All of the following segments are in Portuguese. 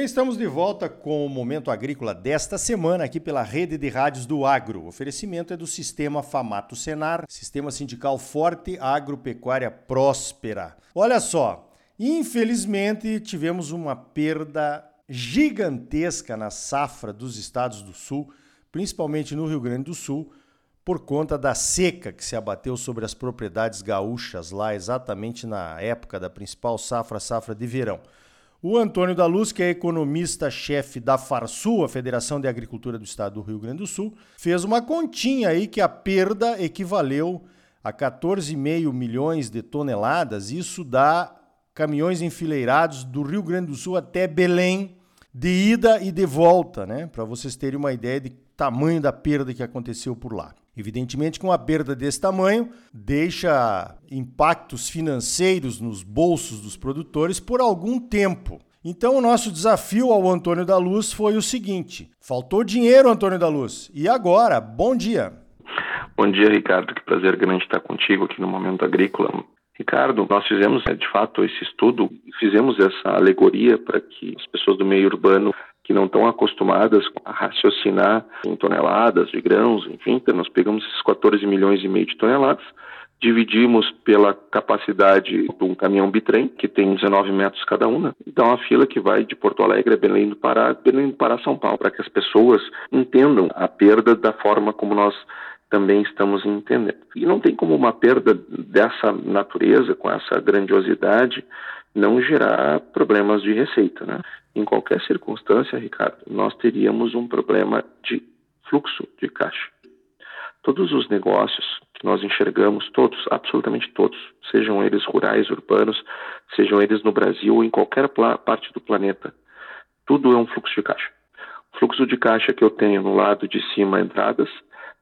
bem, estamos de volta com o Momento Agrícola desta semana aqui pela Rede de Rádios do Agro. O oferecimento é do Sistema Famato Senar, Sistema Sindical Forte, Agropecuária Próspera. Olha só, infelizmente tivemos uma perda gigantesca na safra dos estados do Sul, principalmente no Rio Grande do Sul, por conta da seca que se abateu sobre as propriedades gaúchas lá exatamente na época da principal safra, safra de verão. O Antônio da Luz, que é economista-chefe da Farsul, a Federação de Agricultura do Estado do Rio Grande do Sul, fez uma continha aí que a perda equivaleu a 14,5 milhões de toneladas. Isso dá caminhões enfileirados do Rio Grande do Sul até Belém, de ida e de volta, né? Para vocês terem uma ideia de tamanho da perda que aconteceu por lá. Evidentemente que uma perda desse tamanho deixa impactos financeiros nos bolsos dos produtores por algum tempo. Então o nosso desafio ao Antônio da Luz foi o seguinte: faltou dinheiro, Antônio da Luz. E agora? Bom dia. Bom dia, Ricardo. Que prazer grande estar contigo aqui no Momento Agrícola. Ricardo, nós fizemos né, de fato esse estudo, fizemos essa alegoria para que as pessoas do meio urbano que não estão acostumadas a raciocinar em toneladas de grãos, enfim, então nós pegamos esses 14 milhões e meio de toneladas, dividimos pela capacidade de um caminhão bitrem, que tem 19 metros cada uma, então uma fila que vai de Porto Alegre a Belém do Pará, Belém do Pará São Paulo, para que as pessoas entendam a perda da forma como nós também estamos entendendo. E não tem como uma perda dessa natureza, com essa grandiosidade, não gerar problemas de receita. Né? Em qualquer circunstância, Ricardo, nós teríamos um problema de fluxo de caixa. Todos os negócios que nós enxergamos, todos, absolutamente todos, sejam eles rurais, urbanos, sejam eles no Brasil ou em qualquer parte do planeta, tudo é um fluxo de caixa. O fluxo de caixa que eu tenho no lado de cima, entradas,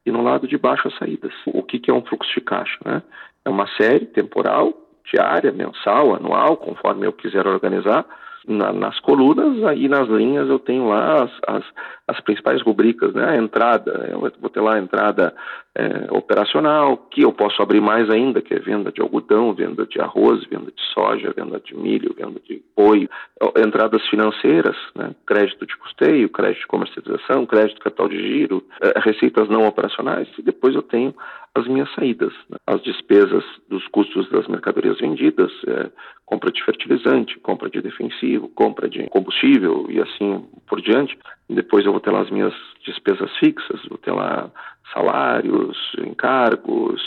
e no lado de baixo, as saídas. O que, que é um fluxo de caixa? Né? É uma série temporal diária, mensal, anual, conforme eu quiser organizar, na, nas colunas, aí nas linhas eu tenho lá as, as, as, principais rubricas, né? A entrada, eu vou ter lá a entrada é, operacional, que eu posso abrir mais ainda, que é venda de algodão, venda de arroz, venda de soja, venda de milho, venda de boi, entradas financeiras, né? crédito de custeio, crédito de comercialização, crédito de capital de giro, é, receitas não operacionais, e depois eu tenho as minhas saídas, né? as despesas dos custos das mercadorias vendidas, é, compra de fertilizante, compra de defensivo, compra de combustível e assim por diante. Depois eu vou ter lá as minhas despesas fixas, vou ter lá salários, encargos,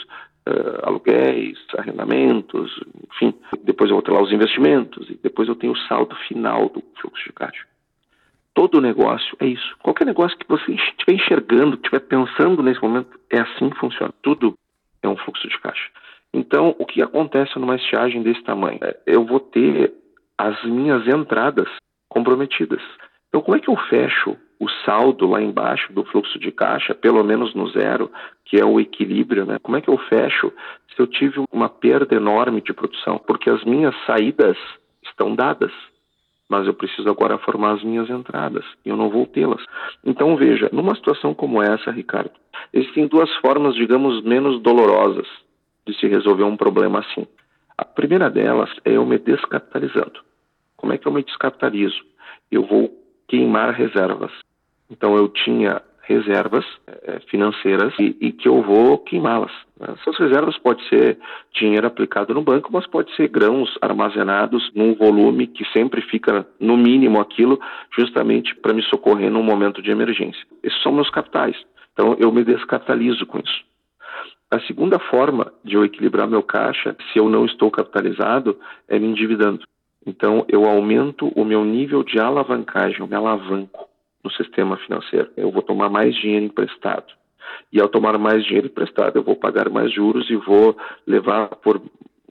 uh, aluguéis, arrendamentos, enfim. Depois eu vou ter lá os investimentos e depois eu tenho o saldo final do fluxo de caixa. Todo negócio é isso. Qualquer negócio que você estiver enxergando, estiver pensando nesse momento, é assim que funciona. Tudo é um fluxo de caixa. Então, o que acontece numa estiagem desse tamanho? É, eu vou ter as minhas entradas comprometidas. Então, como é que eu fecho o saldo lá embaixo do fluxo de caixa, pelo menos no zero, que é o equilíbrio, né? Como é que eu fecho se eu tive uma perda enorme de produção? Porque as minhas saídas estão dadas, mas eu preciso agora formar as minhas entradas e eu não vou tê-las. Então, veja, numa situação como essa, Ricardo, existem duas formas, digamos, menos dolorosas de se resolver um problema assim. A primeira delas é eu me descapitalizando. Como é que eu me descapitalizo? Eu vou queimar reservas. Então eu tinha reservas é, financeiras e, e, que eu vou queimá-las. Essas reservas pode ser dinheiro aplicado no banco, mas pode ser grãos armazenados num volume que sempre fica no mínimo aquilo, justamente para me socorrer num momento de emergência. Esses são meus capitais. Então eu me descapitalizo com isso. A segunda forma de eu equilibrar meu caixa, se eu não estou capitalizado, é me endividando. Então, eu aumento o meu nível de alavancagem, eu me alavanco no sistema financeiro. Eu vou tomar mais dinheiro emprestado. E ao tomar mais dinheiro emprestado, eu vou pagar mais juros e vou levar por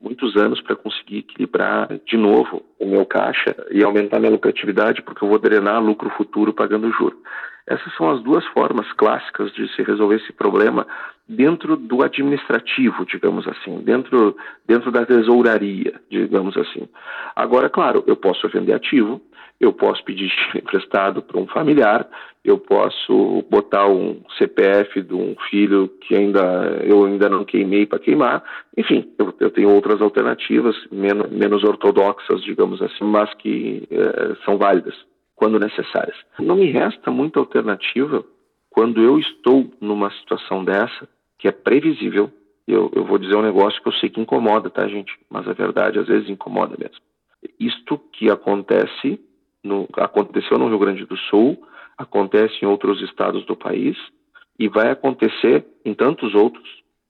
muitos anos para conseguir equilibrar de novo o meu caixa e aumentar minha lucratividade, porque eu vou drenar lucro futuro pagando juros. Essas são as duas formas clássicas de se resolver esse problema dentro do administrativo, digamos assim, dentro, dentro da tesouraria, digamos assim. Agora, claro, eu posso vender ativo, eu posso pedir emprestado para um familiar, eu posso botar um CPF de um filho que ainda eu ainda não queimei para queimar. Enfim, eu, eu, tenho outras alternativas menos, menos ortodoxas, digamos assim, mas que é, são válidas quando necessárias. Não me resta muita alternativa quando eu estou numa situação dessa, que é previsível. Eu, eu vou dizer um negócio que eu sei que incomoda, tá, gente? Mas a verdade às vezes incomoda mesmo. Isto que acontece, no, aconteceu no Rio Grande do Sul, acontece em outros estados do país e vai acontecer em tantos outros,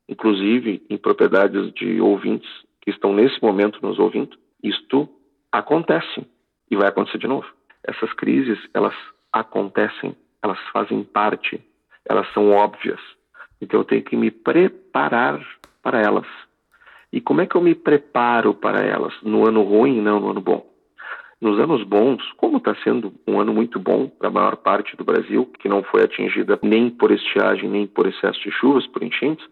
inclusive em propriedades de ouvintes que estão nesse momento nos ouvindo. Isto acontece e vai acontecer de novo. Essas crises, elas acontecem, elas fazem parte, elas são óbvias. Então eu tenho que me preparar para elas. E como é que eu me preparo para elas? No ano ruim, não no ano bom. Nos anos bons, como está sendo um ano muito bom para a maior parte do Brasil, que não foi atingida nem por estiagem, nem por excesso de chuvas, por enchentes,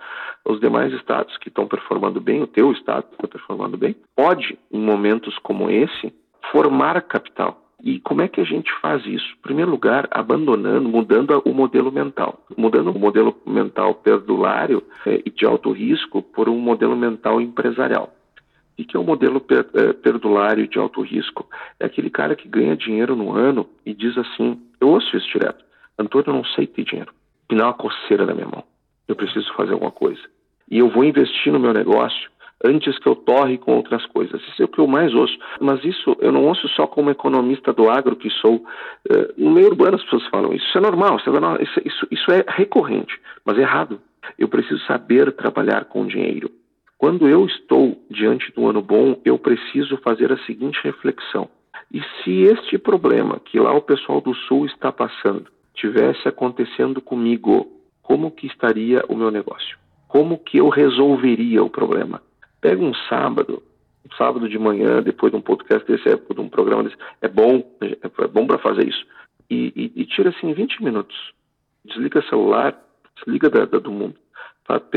os demais estados que estão performando bem, o teu estado está performando bem, pode, em momentos como esse, formar capital. E como é que a gente faz isso? Em primeiro lugar, abandonando, mudando o modelo mental. Mudando o modelo mental perdulário é, e de alto risco por um modelo mental empresarial. E que é o um modelo per, é, perdulário de alto risco? É aquele cara que ganha dinheiro no ano e diz assim: eu ouço isso direto, Antônio, eu não sei ter dinheiro. Me dá uma coceira na minha mão. Eu preciso fazer alguma coisa. E eu vou investir no meu negócio antes que eu torre com outras coisas. Isso é o que eu mais ouço. Mas isso eu não ouço só como economista do agro que sou. Eh, no meio urbano as pessoas falam isso. Isso é normal, é isso, isso, isso é recorrente, mas é errado. Eu preciso saber trabalhar com dinheiro. Quando eu estou diante um ano bom, eu preciso fazer a seguinte reflexão. E se este problema que lá o pessoal do Sul está passando tivesse acontecendo comigo, como que estaria o meu negócio? Como que eu resolveria o problema? Pega um sábado, um sábado de manhã, depois de um podcast desse, de um programa desse, é bom, é bom para fazer isso. E, e, e, tira assim 20 minutos. Desliga celular, desliga da, da, do mundo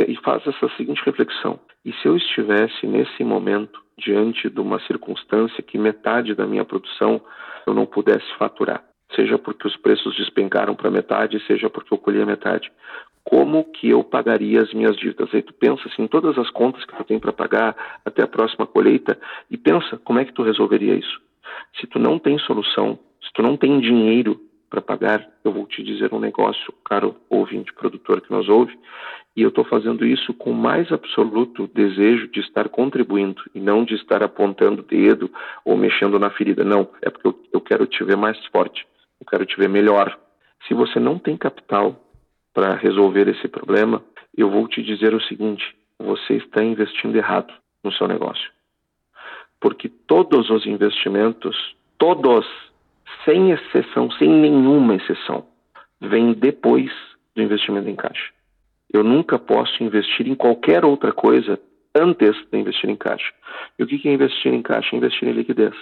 e faz essa seguinte reflexão. E se eu estivesse nesse momento diante de uma circunstância que metade da minha produção eu não pudesse faturar? Seja porque os preços despencaram para metade, seja porque eu colhi a metade como que eu pagaria as minhas dívidas. Aí tu pensa assim, todas as contas que tu tem para pagar até a próxima colheita e pensa como é que tu resolveria isso. Se tu não tem solução, se tu não tem dinheiro para pagar, eu vou te dizer um negócio, caro ouvinte, produtor que nos ouve, e eu estou fazendo isso com mais absoluto desejo de estar contribuindo e não de estar apontando o dedo ou mexendo na ferida. Não, é porque eu, eu quero te ver mais forte, eu quero te ver melhor. Se você não tem capital, para resolver esse problema, eu vou te dizer o seguinte: você está investindo errado no seu negócio. Porque todos os investimentos, todos, sem exceção, sem nenhuma exceção, vêm depois do investimento em caixa. Eu nunca posso investir em qualquer outra coisa antes de investir em caixa. E o que é investir em caixa? É investir em liquidez.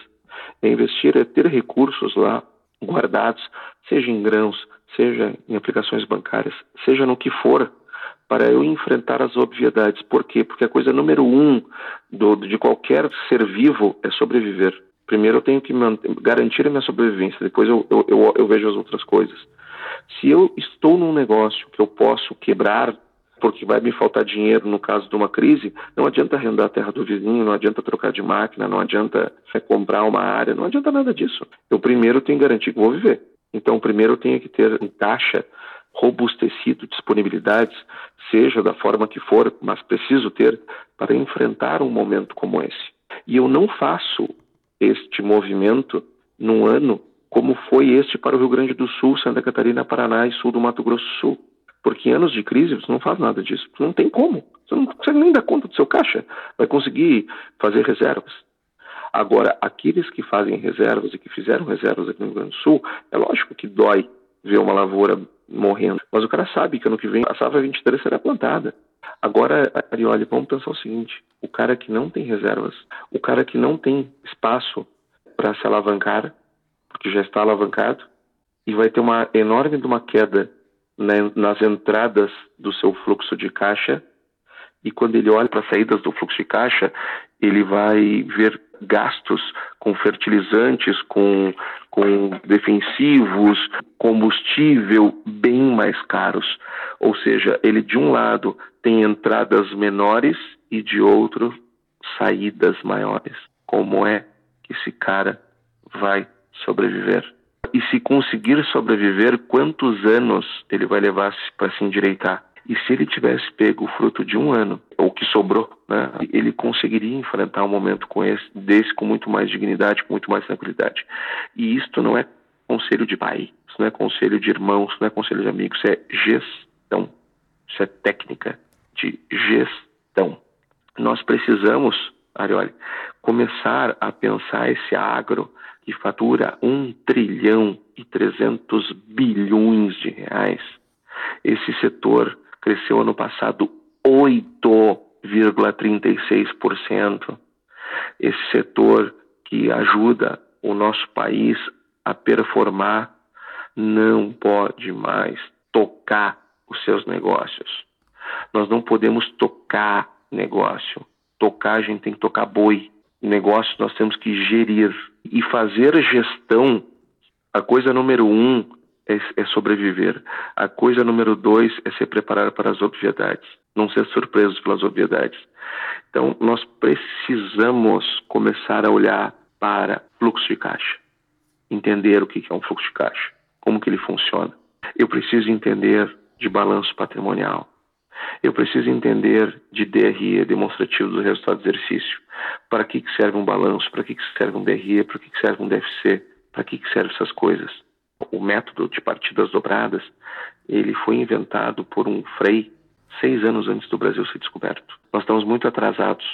É investir é ter recursos lá guardados, seja em grãos, seja em aplicações bancárias, seja no que for, para eu enfrentar as obviedades. Por quê? Porque a coisa número um do, de qualquer ser vivo é sobreviver. Primeiro eu tenho que garantir a minha sobrevivência, depois eu, eu, eu, eu vejo as outras coisas. Se eu estou num negócio que eu posso quebrar porque vai me faltar dinheiro no caso de uma crise, não adianta arrendar a terra do vizinho, não adianta trocar de máquina, não adianta é, comprar uma área, não adianta nada disso. Eu primeiro tenho que garantir que vou viver. Então, primeiro eu tenho que ter em caixa robustecido disponibilidades, seja da forma que for, mas preciso ter para enfrentar um momento como esse. E eu não faço este movimento num ano como foi este para o Rio Grande do Sul, Santa Catarina, Paraná e sul do Mato Grosso do Sul. Porque em anos de crise você não faz nada disso. Você não tem como. Você não consegue nem dar conta do seu caixa. Vai conseguir fazer reservas. Agora, aqueles que fazem reservas e que fizeram reservas aqui no Rio Grande do Sul, é lógico que dói ver uma lavoura morrendo. Mas o cara sabe que ano que vem a safra 23 será plantada. Agora, Arioli, vamos pensar o seguinte: o cara que não tem reservas, o cara que não tem espaço para se alavancar, porque já está alavancado, e vai ter uma enorme de uma queda nas entradas do seu fluxo de caixa, e quando ele olha para as saídas do fluxo de caixa, ele vai ver gastos com fertilizantes, com, com defensivos, combustível bem mais caros. Ou seja, ele de um lado tem entradas menores e de outro saídas maiores. Como é que esse cara vai sobreviver? e se conseguir sobreviver, quantos anos ele vai levar para se endireitar? E se ele tivesse pego o fruto de um ano, ou que sobrou, né, ele conseguiria enfrentar um momento com esse, desse com muito mais dignidade, com muito mais tranquilidade. E isto não é conselho de pai, isso não é conselho de irmãos, não é conselho de amigos, isso é gestão. Isso é técnica de gestão. Nós precisamos, Arioli, começar a pensar esse agro que fatura 1 trilhão e 300 bilhões de reais. Esse setor cresceu ano passado 8,36%. Esse setor que ajuda o nosso país a performar não pode mais tocar os seus negócios. Nós não podemos tocar negócio. Tocar, a gente tem que tocar boi. Negócio nós temos que gerir. E fazer gestão, a coisa número um é, é sobreviver. A coisa número dois é se preparar para as obviedades, não ser surpresos pelas obviedades. Então, nós precisamos começar a olhar para fluxo de caixa, entender o que é um fluxo de caixa, como que ele funciona. Eu preciso entender de balanço patrimonial. Eu preciso entender de DRE, demonstrativo do resultado do exercício. Para que, que serve um balanço? Para que, que serve um DRE? Para que, que serve um DFC? Para que, que servem essas coisas? O método de partidas dobradas, ele foi inventado por um Frei seis anos antes do Brasil ser descoberto. Nós estamos muito atrasados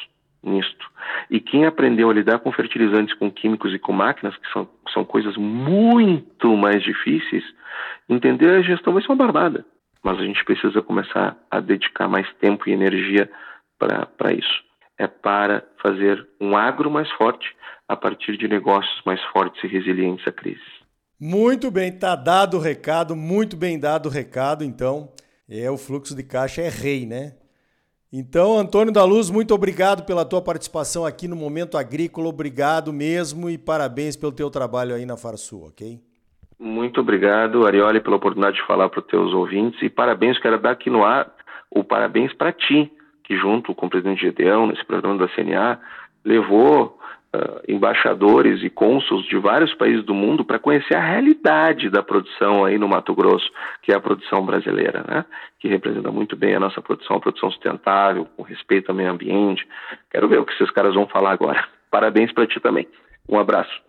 nisto. E quem aprendeu a lidar com fertilizantes, com químicos e com máquinas, que são, são coisas muito mais difíceis, entender a gestão vai ser uma barbada mas a gente precisa começar a dedicar mais tempo e energia para isso. É para fazer um agro mais forte a partir de negócios mais fortes e resilientes à crise. Muito bem, tá dado o recado, muito bem dado o recado, então. É o fluxo de caixa é rei, né? Então, Antônio da Luz, muito obrigado pela tua participação aqui no Momento Agrícola, obrigado mesmo e parabéns pelo teu trabalho aí na Farsul, ok? Muito obrigado, Arioli, pela oportunidade de falar para os teus ouvintes e parabéns, quero dar aqui no ar o parabéns para ti, que junto com o presidente Gedeão, nesse programa da CNA, levou uh, embaixadores e cônsuls de vários países do mundo para conhecer a realidade da produção aí no Mato Grosso, que é a produção brasileira, né? que representa muito bem a nossa produção, a produção sustentável, com respeito ao meio ambiente. Quero ver o que esses caras vão falar agora. Parabéns para ti também. Um abraço.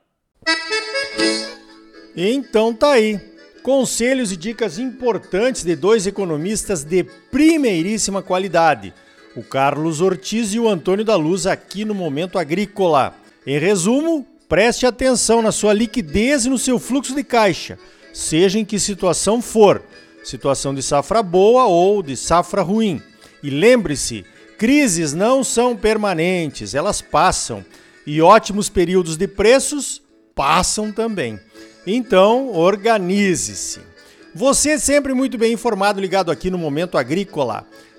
Então tá aí. Conselhos e dicas importantes de dois economistas de primeiríssima qualidade, o Carlos Ortiz e o Antônio da Luz aqui no Momento Agrícola. Em resumo, preste atenção na sua liquidez e no seu fluxo de caixa, seja em que situação for, situação de safra boa ou de safra ruim. E lembre-se, crises não são permanentes, elas passam, e ótimos períodos de preços passam também. Então, organize-se. Você sempre muito bem informado, ligado aqui no Momento Agrícola.